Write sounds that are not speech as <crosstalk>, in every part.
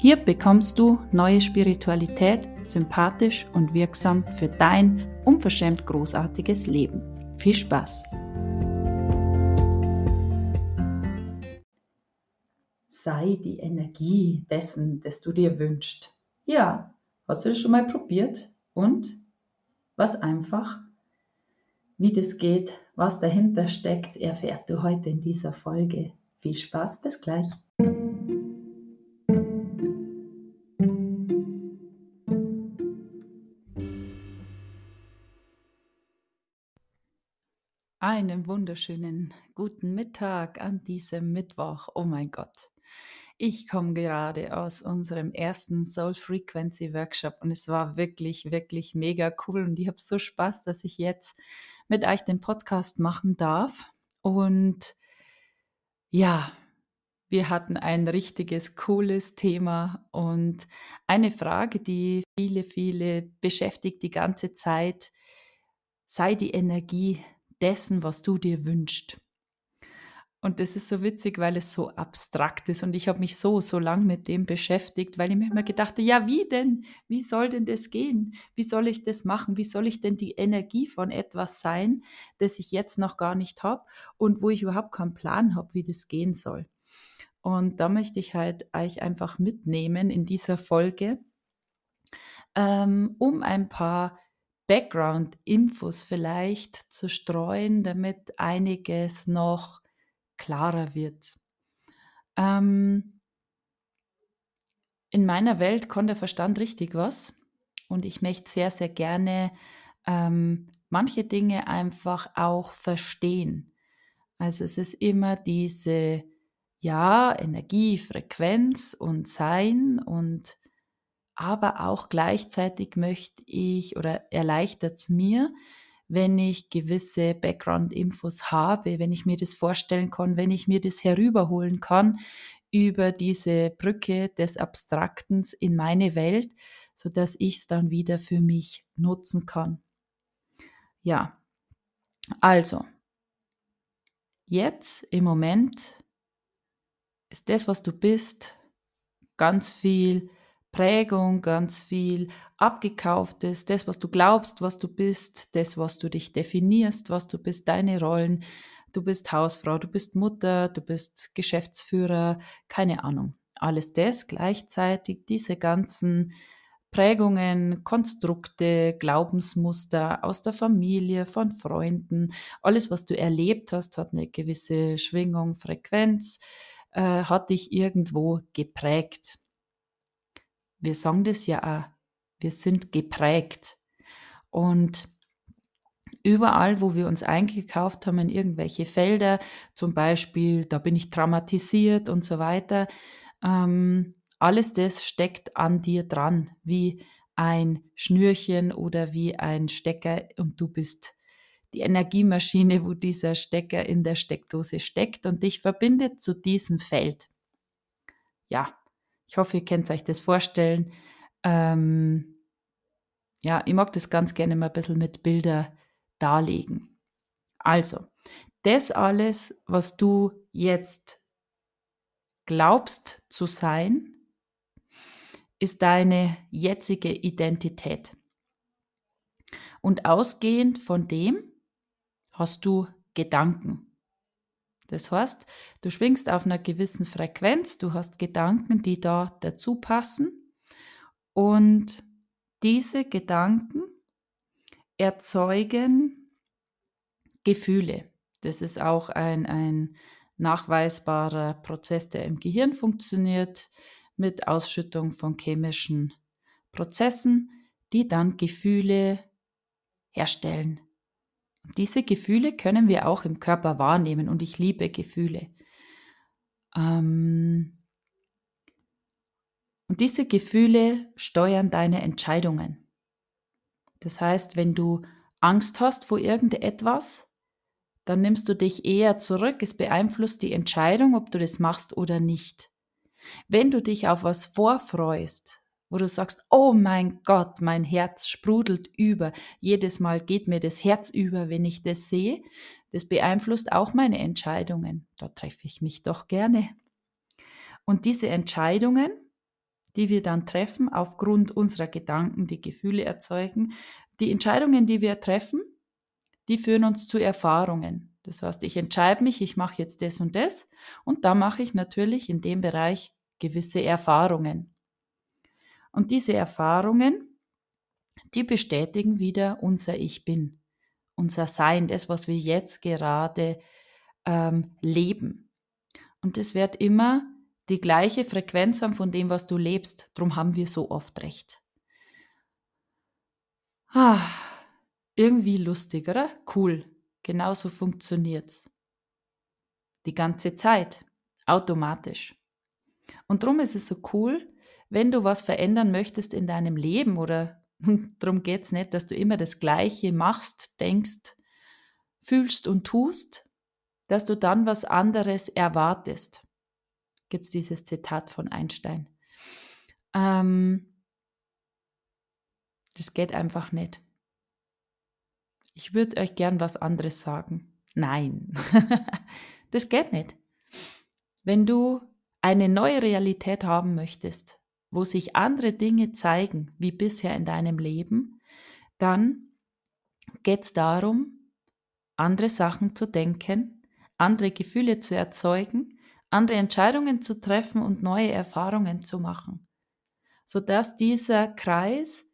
Hier bekommst du neue Spiritualität, sympathisch und wirksam für dein unverschämt großartiges Leben. Viel Spaß! Sei die Energie dessen, das du dir wünschst. Ja, hast du das schon mal probiert? Und? Was einfach? Wie das geht, was dahinter steckt, erfährst du heute in dieser Folge. Viel Spaß, bis gleich! Einen wunderschönen guten Mittag an diesem Mittwoch. Oh mein Gott. Ich komme gerade aus unserem ersten Soul Frequency Workshop und es war wirklich, wirklich mega cool und ich habe so Spaß, dass ich jetzt mit euch den Podcast machen darf. Und ja, wir hatten ein richtiges, cooles Thema und eine Frage, die viele, viele beschäftigt die ganze Zeit, sei die Energie dessen, was du dir wünschst. Und das ist so witzig, weil es so abstrakt ist. Und ich habe mich so, so lang mit dem beschäftigt, weil ich mir immer gedacht habe, ja, wie denn? Wie soll denn das gehen? Wie soll ich das machen? Wie soll ich denn die Energie von etwas sein, das ich jetzt noch gar nicht habe und wo ich überhaupt keinen Plan habe, wie das gehen soll? Und da möchte ich halt euch einfach mitnehmen in dieser Folge, ähm, um ein paar Background-Infos vielleicht zu streuen, damit einiges noch klarer wird. Ähm, in meiner Welt kann der Verstand richtig was und ich möchte sehr, sehr gerne ähm, manche Dinge einfach auch verstehen. Also es ist immer diese, ja, Energie, Frequenz und Sein und aber auch gleichzeitig möchte ich oder erleichtert es mir, wenn ich gewisse Background-Infos habe, wenn ich mir das vorstellen kann, wenn ich mir das herüberholen kann über diese Brücke des Abstraktens in meine Welt, so dass ich es dann wieder für mich nutzen kann. Ja, also, jetzt im Moment ist das, was du bist, ganz viel Prägung, ganz viel abgekauftes, das, was du glaubst, was du bist, das, was du dich definierst, was du bist, deine Rollen. Du bist Hausfrau, du bist Mutter, du bist Geschäftsführer, keine Ahnung. Alles das gleichzeitig, diese ganzen Prägungen, Konstrukte, Glaubensmuster aus der Familie, von Freunden, alles, was du erlebt hast, hat eine gewisse Schwingung, Frequenz, äh, hat dich irgendwo geprägt wir sagen das ja auch, wir sind geprägt. Und überall, wo wir uns eingekauft haben in irgendwelche Felder, zum Beispiel, da bin ich traumatisiert und so weiter, ähm, alles das steckt an dir dran, wie ein Schnürchen oder wie ein Stecker und du bist die Energiemaschine, wo dieser Stecker in der Steckdose steckt und dich verbindet zu diesem Feld. Ja, ich hoffe, ihr könnt euch das vorstellen. Ähm, ja, ich mag das ganz gerne mal ein bisschen mit Bilder darlegen. Also, das alles, was du jetzt glaubst zu sein, ist deine jetzige Identität. Und ausgehend von dem hast du Gedanken. Das heißt, du schwingst auf einer gewissen Frequenz, du hast Gedanken, die da dazu passen und diese Gedanken erzeugen Gefühle. Das ist auch ein, ein nachweisbarer Prozess, der im Gehirn funktioniert mit Ausschüttung von chemischen Prozessen, die dann Gefühle herstellen. Diese Gefühle können wir auch im Körper wahrnehmen und ich liebe Gefühle. Ähm, Und diese Gefühle steuern deine Entscheidungen. Das heißt, wenn du Angst hast vor irgendetwas, dann nimmst du dich eher zurück. Es beeinflusst die Entscheidung, ob du das machst oder nicht. Wenn du dich auf was vorfreust, wo du sagst, oh mein Gott, mein Herz sprudelt über, jedes Mal geht mir das Herz über, wenn ich das sehe, das beeinflusst auch meine Entscheidungen. Da treffe ich mich doch gerne. Und diese Entscheidungen, die wir dann treffen, aufgrund unserer Gedanken, die Gefühle erzeugen, die Entscheidungen, die wir treffen, die führen uns zu Erfahrungen. Das heißt, ich entscheide mich, ich mache jetzt das und das und da mache ich natürlich in dem Bereich gewisse Erfahrungen. Und diese Erfahrungen, die bestätigen wieder unser Ich bin, unser Sein, das, was wir jetzt gerade ähm, leben. Und es wird immer die gleiche Frequenz haben von dem, was du lebst. Drum haben wir so oft recht. Ah, irgendwie lustig, oder? Cool. Genauso funktioniert's. Die ganze Zeit. Automatisch. Und drum ist es so cool, wenn du was verändern möchtest in deinem Leben oder <laughs> darum geht's nicht, dass du immer das Gleiche machst, denkst, fühlst und tust, dass du dann was anderes erwartest. Gibt's dieses Zitat von Einstein. Ähm, das geht einfach nicht. Ich würde euch gern was anderes sagen. Nein, <laughs> das geht nicht. Wenn du eine neue Realität haben möchtest, wo sich andere Dinge zeigen wie bisher in deinem Leben, dann geht es darum, andere Sachen zu denken, andere Gefühle zu erzeugen, andere Entscheidungen zu treffen und neue Erfahrungen zu machen, sodass dieser Kreis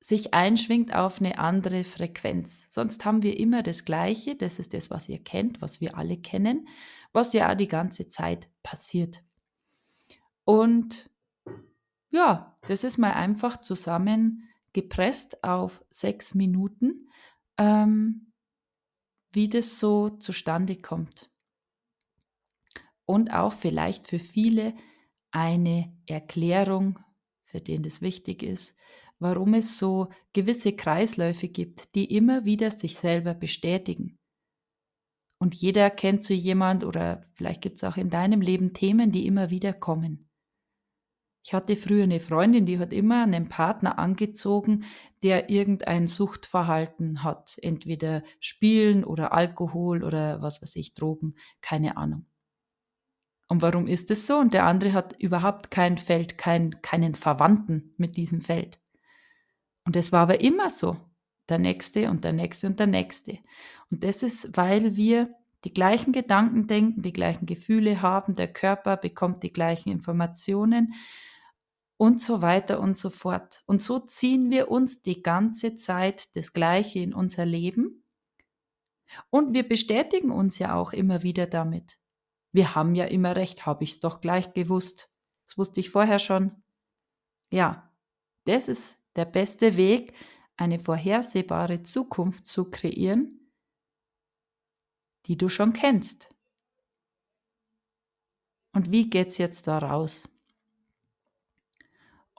sich einschwingt auf eine andere Frequenz. Sonst haben wir immer das Gleiche, das ist das, was ihr kennt, was wir alle kennen, was ja auch die ganze Zeit passiert. Und ja, das ist mal einfach zusammengepresst auf sechs Minuten, ähm, wie das so zustande kommt. Und auch vielleicht für viele eine Erklärung, für den das wichtig ist, warum es so gewisse Kreisläufe gibt, die immer wieder sich selber bestätigen. Und jeder kennt so jemand oder vielleicht gibt es auch in deinem Leben Themen, die immer wieder kommen. Ich hatte früher eine Freundin, die hat immer einen Partner angezogen, der irgendein Suchtverhalten hat, entweder Spielen oder Alkohol oder was weiß ich, Drogen, keine Ahnung. Und warum ist es so? Und der andere hat überhaupt kein Feld, kein, keinen Verwandten mit diesem Feld. Und es war aber immer so. Der nächste und der nächste und der nächste. Und das ist, weil wir die gleichen Gedanken denken, die gleichen Gefühle haben, der Körper bekommt die gleichen Informationen und so weiter und so fort. Und so ziehen wir uns die ganze Zeit das Gleiche in unser Leben. Und wir bestätigen uns ja auch immer wieder damit. Wir haben ja immer recht, habe ich es doch gleich gewusst. Das wusste ich vorher schon. Ja, das ist der beste Weg, eine vorhersehbare Zukunft zu kreieren, die du schon kennst. Und wie geht's jetzt da raus?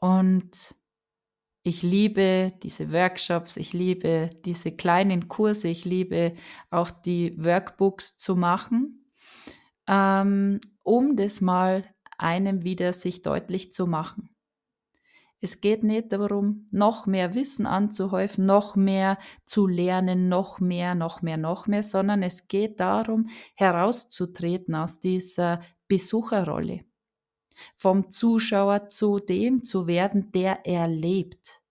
Und ich liebe diese Workshops, ich liebe diese kleinen Kurse, ich liebe auch die Workbooks zu machen, ähm, um das mal einem wieder sich deutlich zu machen. Es geht nicht darum, noch mehr Wissen anzuhäufen, noch mehr zu lernen, noch mehr, noch mehr, noch mehr, sondern es geht darum, herauszutreten aus dieser Besucherrolle. Vom Zuschauer zu dem zu werden, der erlebt.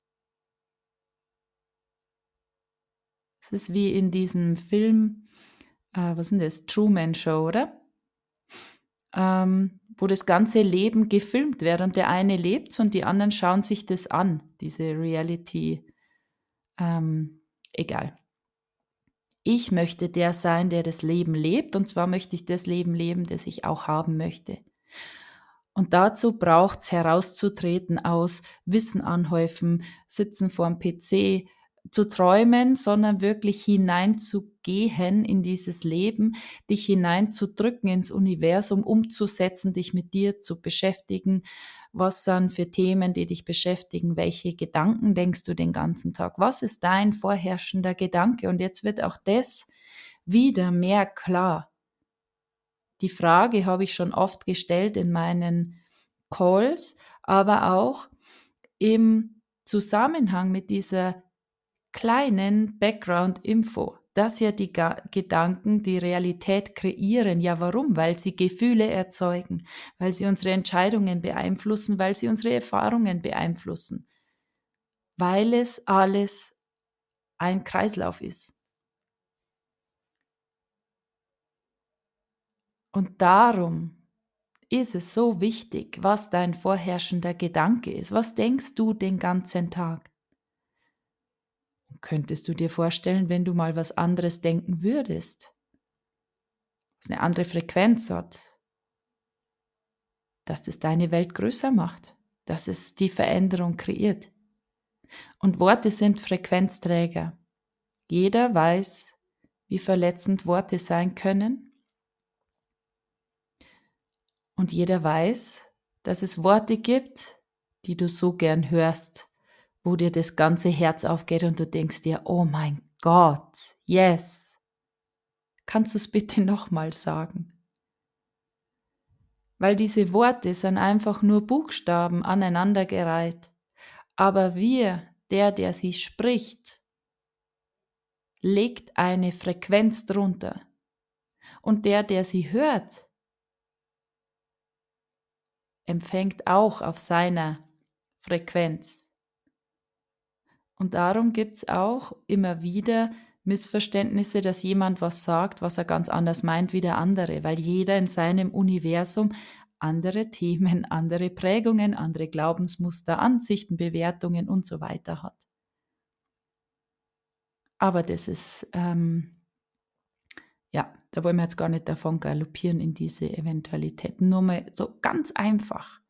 Es ist wie in diesem Film, äh, was ist das? Truman Show, oder? Ähm, wo das ganze Leben gefilmt wird und der eine lebt und die anderen schauen sich das an, diese Reality. Ähm, egal. Ich möchte der sein, der das Leben lebt und zwar möchte ich das Leben leben, das ich auch haben möchte. Und dazu braucht es herauszutreten aus Wissen anhäufen, sitzen vor dem PC, zu träumen, sondern wirklich hineinzugehen in dieses Leben, dich hineinzudrücken ins Universum, umzusetzen, dich mit dir zu beschäftigen. Was sind für Themen, die dich beschäftigen? Welche Gedanken denkst du den ganzen Tag? Was ist dein vorherrschender Gedanke? Und jetzt wird auch das wieder mehr klar. Die Frage habe ich schon oft gestellt in meinen Calls, aber auch im Zusammenhang mit dieser kleinen Background-Info, dass ja die Ga Gedanken die Realität kreieren. Ja, warum? Weil sie Gefühle erzeugen, weil sie unsere Entscheidungen beeinflussen, weil sie unsere Erfahrungen beeinflussen, weil es alles ein Kreislauf ist. Und darum ist es so wichtig, was dein vorherrschender Gedanke ist. Was denkst du den ganzen Tag? Könntest du dir vorstellen, wenn du mal was anderes denken würdest, was eine andere Frequenz hat, dass das deine Welt größer macht, dass es die Veränderung kreiert? Und Worte sind Frequenzträger. Jeder weiß, wie verletzend Worte sein können. Und jeder weiß, dass es Worte gibt, die du so gern hörst, wo dir das ganze Herz aufgeht und du denkst dir, oh mein Gott, yes. Kannst du es bitte <laughs> nochmal sagen? Weil diese Worte sind einfach nur Buchstaben aneinandergereiht. Aber wir, der, der sie spricht, legt eine Frequenz drunter. Und der, der sie hört, empfängt auch auf seiner Frequenz. Und darum gibt es auch immer wieder Missverständnisse, dass jemand was sagt, was er ganz anders meint wie der andere, weil jeder in seinem Universum andere Themen, <laughs> andere Prägungen, andere Glaubensmuster, Ansichten, Bewertungen und so weiter hat. Aber das ist, ähm, ja, da wollen wir jetzt gar nicht davon galoppieren in diese Eventualitäten. Nur mal so ganz einfach.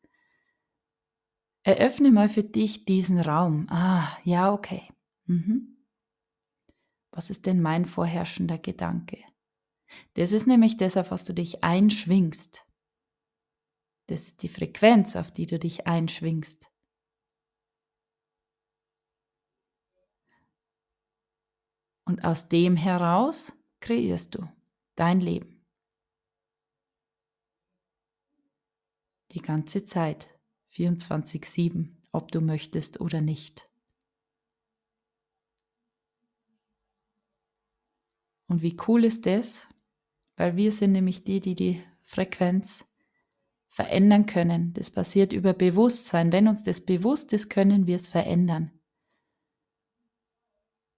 Eröffne mal für dich diesen Raum. Ah, ja, okay. Mhm. Was ist denn mein vorherrschender Gedanke? Das ist nämlich das, auf was du dich einschwingst. Das ist die Frequenz, auf die du dich einschwingst. Und aus dem heraus kreierst du dein Leben. Die ganze Zeit. 24-7, ob du möchtest oder nicht. Und wie cool ist das? Weil wir sind nämlich die, die die Frequenz verändern können. Das passiert über Bewusstsein. Wenn uns das bewusst ist, können wir es verändern.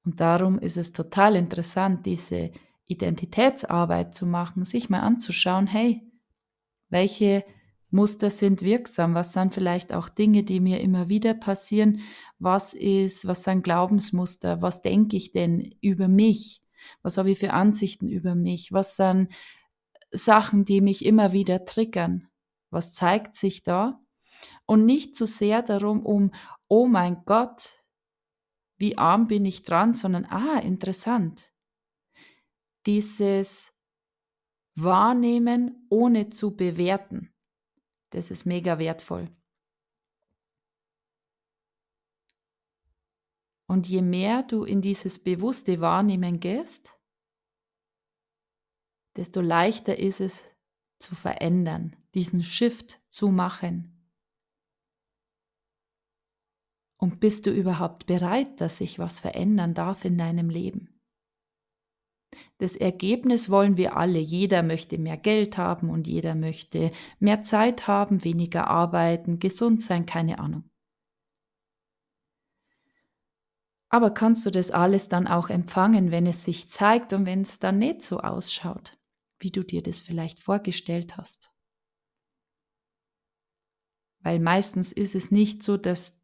Und darum ist es total interessant, diese Identitätsarbeit zu machen, sich mal anzuschauen, hey, welche Muster sind wirksam? Was sind vielleicht auch Dinge, die mir immer wieder passieren? Was ist, was sind Glaubensmuster? Was denke ich denn über mich? Was habe ich für Ansichten über mich? Was sind Sachen, die mich immer wieder triggern? Was zeigt sich da? Und nicht so sehr darum, um, oh mein Gott, wie arm bin ich dran, sondern, ah, interessant. Dieses Wahrnehmen ohne zu bewerten. Das ist mega wertvoll. Und je mehr du in dieses bewusste Wahrnehmen gehst, desto leichter ist es zu verändern, diesen Shift zu machen. Und bist du überhaupt bereit, dass sich was verändern darf in deinem Leben? Das Ergebnis wollen wir alle. Jeder möchte mehr Geld haben und jeder möchte mehr Zeit haben, weniger arbeiten, gesund sein, keine Ahnung. Aber kannst du das alles dann auch empfangen, wenn es sich zeigt und wenn es dann nicht so ausschaut, wie du dir das vielleicht vorgestellt hast? Weil meistens ist es nicht so, dass,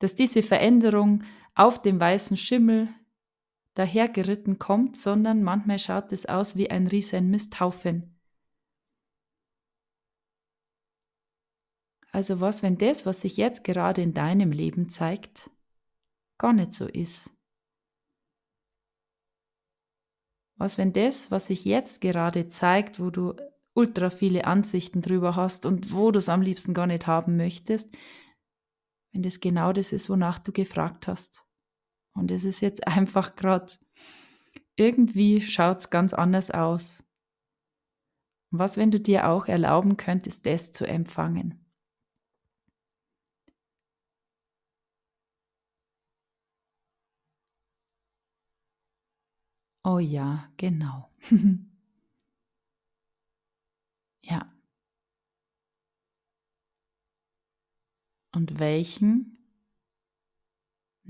dass diese Veränderung auf dem weißen Schimmel dahergeritten kommt, sondern manchmal schaut es aus wie ein riesen Misthaufen. Also was, wenn das, was sich jetzt gerade in deinem Leben zeigt, gar nicht so ist? Was, wenn das, was sich jetzt gerade zeigt, wo du ultra viele Ansichten drüber hast und wo du es am liebsten gar nicht haben möchtest, wenn das genau das ist, wonach du gefragt hast? Und es ist jetzt einfach gerade, irgendwie schaut es ganz anders aus. Was, wenn du dir auch erlauben könntest, das zu empfangen? Oh ja, genau. <laughs> ja. Und welchen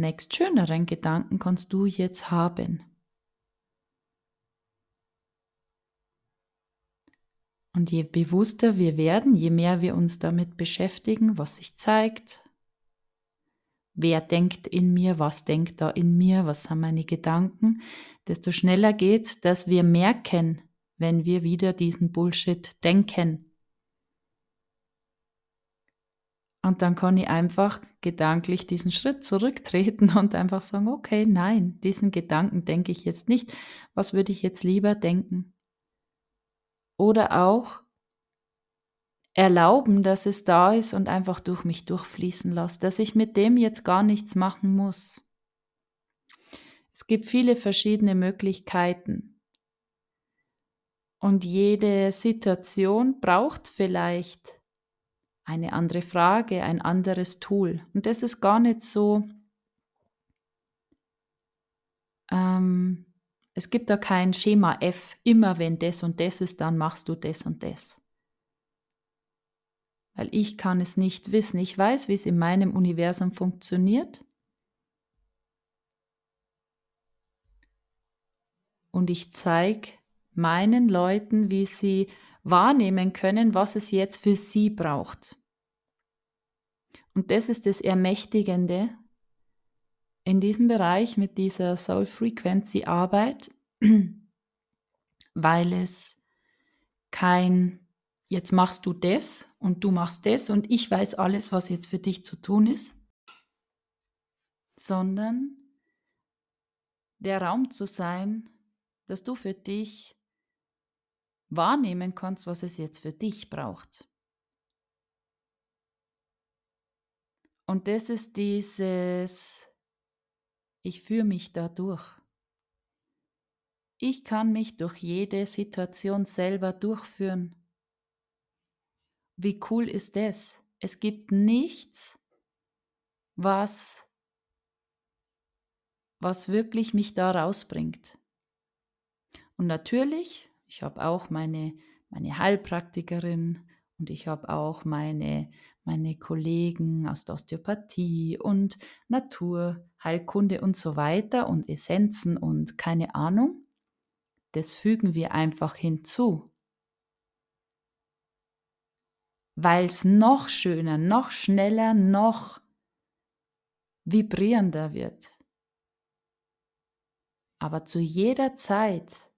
nächst schöneren Gedanken kannst du jetzt haben? Und je bewusster wir werden, je mehr wir uns damit beschäftigen, was sich zeigt, wer denkt in mir, was denkt da in mir, was sind meine Gedanken, desto schneller geht's, dass wir merken, wenn wir wieder diesen Bullshit denken. Und dann kann ich einfach gedanklich diesen Schritt zurücktreten <laughs> und einfach sagen, okay, nein, diesen Gedanken denke ich jetzt nicht. Was würde ich jetzt lieber denken? Oder auch erlauben, dass es da ist und einfach durch mich durchfließen lasse, dass ich mit dem jetzt gar nichts machen muss. Es gibt viele verschiedene Möglichkeiten. Und jede Situation braucht vielleicht eine andere Frage, ein anderes Tool. Und das ist gar nicht so, ähm, es gibt da kein Schema F, immer wenn das und das ist, dann machst du das und das. Weil ich kann es nicht wissen. Ich weiß, wie es in meinem Universum funktioniert. Und ich zeige meinen Leuten, wie sie wahrnehmen können, was es jetzt für sie braucht. Und das ist das Ermächtigende in diesem Bereich mit dieser Soul Frequency Arbeit, <clears throat> weil es kein jetzt machst du das und du machst das und ich weiß alles, was jetzt für dich zu tun ist, sondern der Raum zu sein, dass du für dich wahrnehmen kannst, was es jetzt für dich braucht. Und das ist dieses, ich führe mich da durch. Ich kann mich durch jede Situation selber durchführen. Wie cool ist das? Es gibt nichts, was, was wirklich mich da rausbringt. Und natürlich ich habe auch meine, meine Heilpraktikerin und ich habe auch meine, meine Kollegen aus der Osteopathie und Naturheilkunde und so weiter und Essenzen und keine Ahnung. Das fügen wir einfach hinzu. Weil es noch schöner, noch schneller, noch vibrierender wird. Aber zu jeder Zeit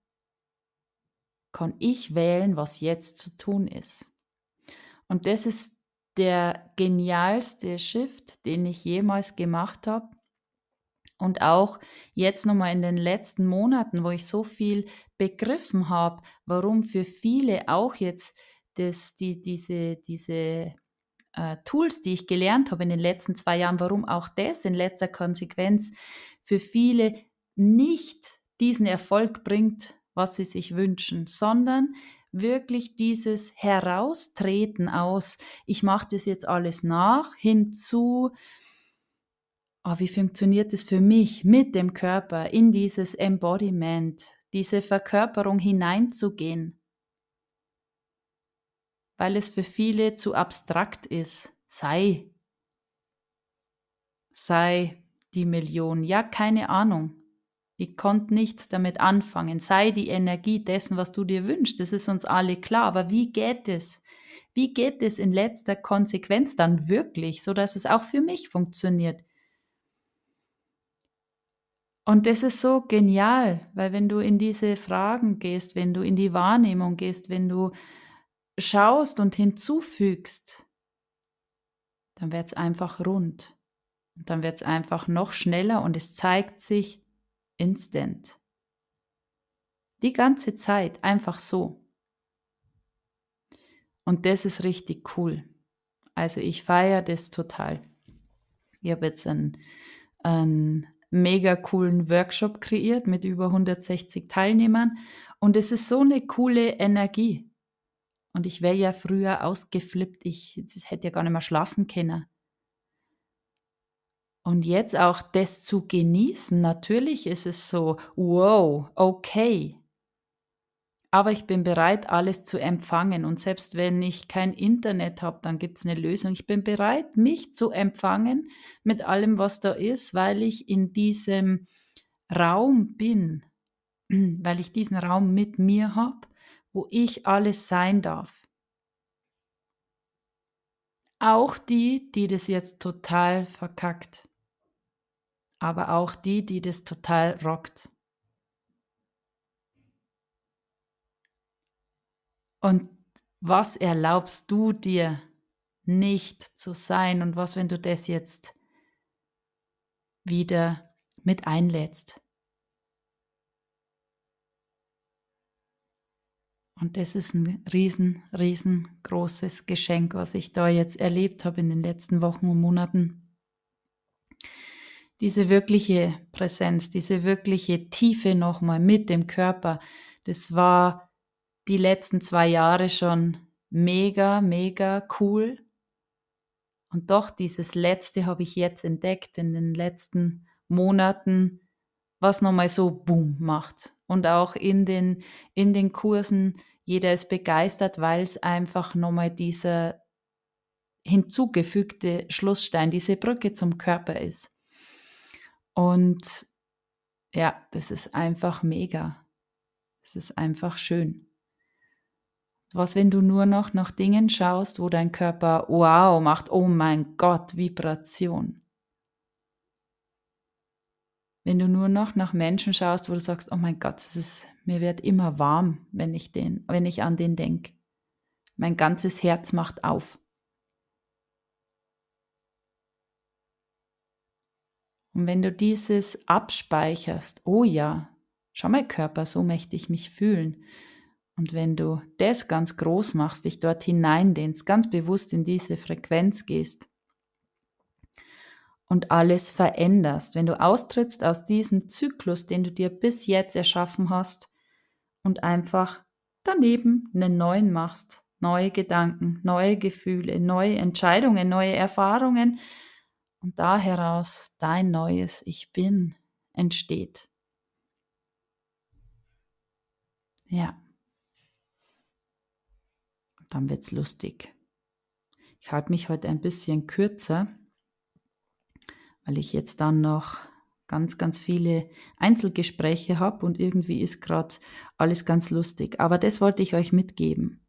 kann ich wählen, was jetzt zu tun ist. Und das ist der genialste Shift, den ich jemals gemacht habe. Und auch jetzt nochmal in den letzten Monaten, wo ich so viel begriffen habe, warum für viele auch jetzt das, die, diese, diese äh, Tools, die ich gelernt habe in den letzten zwei Jahren, warum auch das in letzter Konsequenz für viele nicht diesen Erfolg bringt, was sie sich wünschen, sondern wirklich dieses Heraustreten aus, ich mache das jetzt alles nach, hinzu, oh, wie funktioniert es für mich mit dem Körper in dieses Embodiment, diese Verkörperung hineinzugehen, weil es für viele zu abstrakt ist, sei, sei die Million, ja, keine Ahnung. Ich konnte nichts damit anfangen. Sei die Energie dessen, was du dir wünschst. Das ist uns alle klar. Aber wie geht es? Wie geht es in letzter Konsequenz dann wirklich, so dass es auch für mich funktioniert? Und das ist so genial, weil wenn du in diese Fragen gehst, wenn du in die Wahrnehmung gehst, wenn du schaust und hinzufügst, dann wird es einfach rund. Und dann wird es einfach noch schneller und es zeigt sich instant. Die ganze Zeit, einfach so. Und das ist richtig cool. Also ich feiere das total. Ich habe jetzt einen, einen mega coolen Workshop kreiert mit über 160 Teilnehmern und es ist so eine coole Energie. Und ich wäre ja früher ausgeflippt, ich hätte ja gar nicht mehr schlafen können. Und jetzt auch das zu genießen, natürlich ist es so, wow, okay. Aber ich bin bereit, alles zu empfangen. Und selbst wenn ich kein Internet habe, dann gibt es eine Lösung. Ich bin bereit, mich zu empfangen mit allem, was da ist, weil ich in diesem Raum bin, <clears throat> weil ich diesen Raum mit mir habe, wo ich alles sein darf. Auch die, die das jetzt total verkackt. Aber auch die, die das total rockt. Und was erlaubst du dir nicht zu sein und was, wenn du das jetzt wieder mit einlädst? Und das ist ein riesen, riesengroßes Geschenk, was ich da jetzt erlebt habe in den letzten Wochen und Monaten. Diese wirkliche Präsenz, diese wirkliche Tiefe nochmal mit dem Körper, das war die letzten zwei Jahre schon mega, mega cool. Und doch dieses letzte habe ich jetzt entdeckt in den letzten Monaten, was nochmal so Boom macht. Und auch in den, in den Kursen, jeder ist begeistert, weil es einfach nochmal dieser hinzugefügte Schlussstein, diese Brücke zum Körper ist. Und ja, das ist einfach mega. Es ist einfach schön. Was, wenn du nur noch nach Dingen schaust, wo dein Körper wow macht, oh mein Gott, Vibration. Wenn du nur noch nach Menschen schaust, wo du sagst, oh mein Gott, es ist, mir wird immer warm, wenn ich den, wenn ich an den denke. Mein ganzes Herz macht auf. Und wenn du dieses abspeicherst, oh ja, schau mein Körper, so möchte ich mich fühlen. Und wenn du das ganz groß machst, dich dort hineindehnst, ganz bewusst in diese Frequenz gehst und alles veränderst, wenn du austrittst aus diesem Zyklus, den du dir bis jetzt erschaffen hast und einfach daneben einen neuen machst, neue Gedanken, neue Gefühle, neue Entscheidungen, neue Erfahrungen und da heraus dein neues Ich bin entsteht. Ja dann wird's lustig. Ich halte mich heute ein bisschen kürzer, weil ich jetzt dann noch ganz, ganz viele Einzelgespräche habe und irgendwie ist gerade alles ganz lustig. Aber das wollte ich euch mitgeben.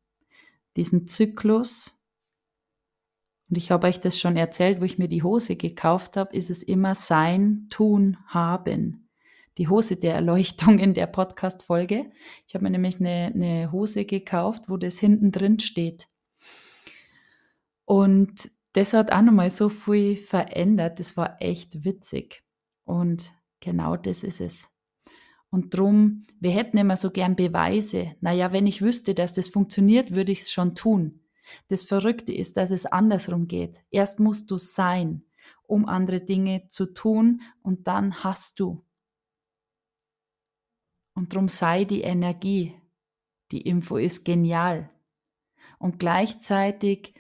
Diesen Zyklus, und ich habe euch das schon erzählt, wo ich mir die Hose gekauft habe, ist es immer sein, tun, haben die Hose der Erleuchtung in der Podcast-Folge. Ich habe mir nämlich eine, eine Hose gekauft, wo das hinten drin steht. Und das hat auch nochmal so viel verändert. Das war echt witzig. Und genau das ist es. Und drum, wir hätten immer so gern Beweise. Naja, wenn ich wüsste, dass das funktioniert, würde ich es schon tun. Das Verrückte ist, dass es andersrum geht. Erst musst du sein, um andere Dinge zu tun und dann hast du. Und drum sei die Energie. Die Info ist genial. Und gleichzeitig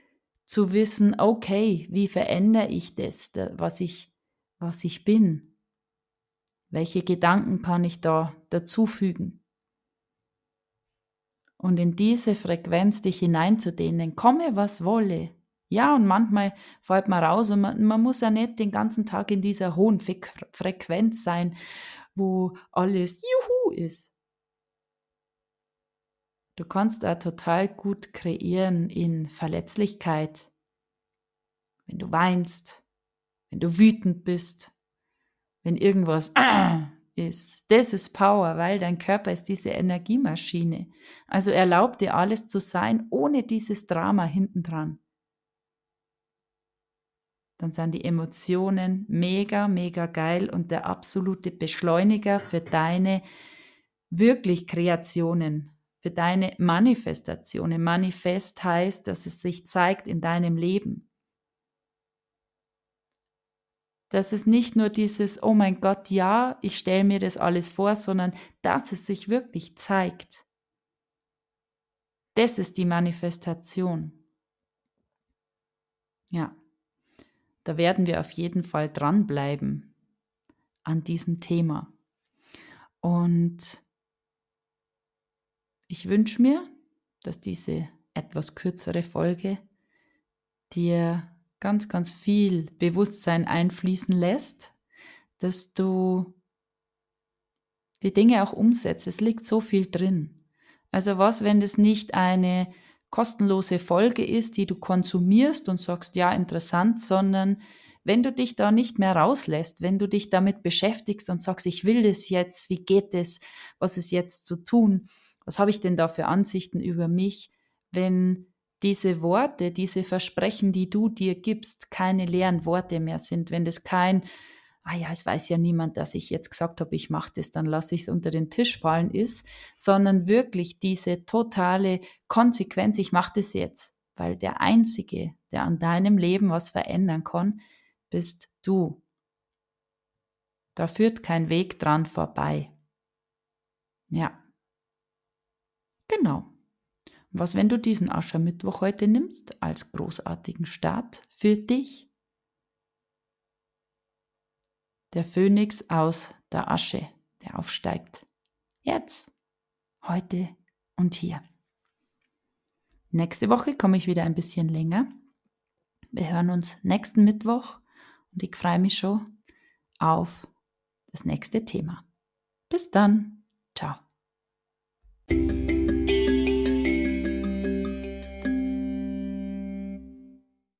zu wissen, okay, wie verändere ich das, was ich, was ich bin? Welche Gedanken kann ich da dazufügen? Und in diese Frequenz dich hineinzudehnen, komme was wolle. Ja, und manchmal fällt man raus und man, man muss ja nicht den ganzen Tag in dieser hohen Frequenz sein, wo alles Juhu ist. Du kannst da total gut kreieren in Verletzlichkeit, wenn du weinst, wenn du wütend bist, wenn irgendwas ist. Das ist Power, weil dein Körper ist diese Energiemaschine. Also erlaub dir alles zu sein, ohne dieses Drama hintendran dann sind die Emotionen mega, mega geil und der absolute Beschleuniger für deine wirklich Kreationen, für deine Manifestationen. Manifest heißt, dass es sich zeigt in deinem Leben. Dass es nicht nur dieses, oh mein Gott, ja, ich stelle mir das alles vor, sondern dass es sich wirklich zeigt. Das ist die Manifestation. Ja, da werden wir auf jeden Fall dranbleiben an diesem Thema. Und ich wünsche mir, dass diese etwas kürzere Folge dir ganz, ganz viel Bewusstsein einfließen lässt, dass du die Dinge auch umsetzt. Es liegt so viel drin. Also was, wenn das nicht eine kostenlose Folge ist, die du konsumierst und sagst, ja, interessant, sondern wenn du dich da nicht mehr rauslässt, wenn du dich damit beschäftigst und sagst, ich will das jetzt, wie geht es, was ist jetzt zu tun, was habe ich denn da für Ansichten über mich, wenn diese Worte, diese Versprechen, die du dir gibst, keine leeren Worte mehr sind, wenn das kein, ah ja, es weiß ja niemand, dass ich jetzt gesagt habe, ich mache das, dann lasse ich es unter den Tisch fallen ist, sondern wirklich diese totale Konsequenz, ich mache das jetzt, weil der Einzige, der an deinem Leben was verändern kann, bist du. Da führt kein Weg dran vorbei. Ja. Genau. Was, wenn du diesen Aschermittwoch heute nimmst als großartigen Start für dich? Der Phönix aus der Asche, der aufsteigt. Jetzt, heute und hier. Nächste Woche komme ich wieder ein bisschen länger. Wir hören uns nächsten Mittwoch und ich freue mich schon auf das nächste Thema. Bis dann. Ciao.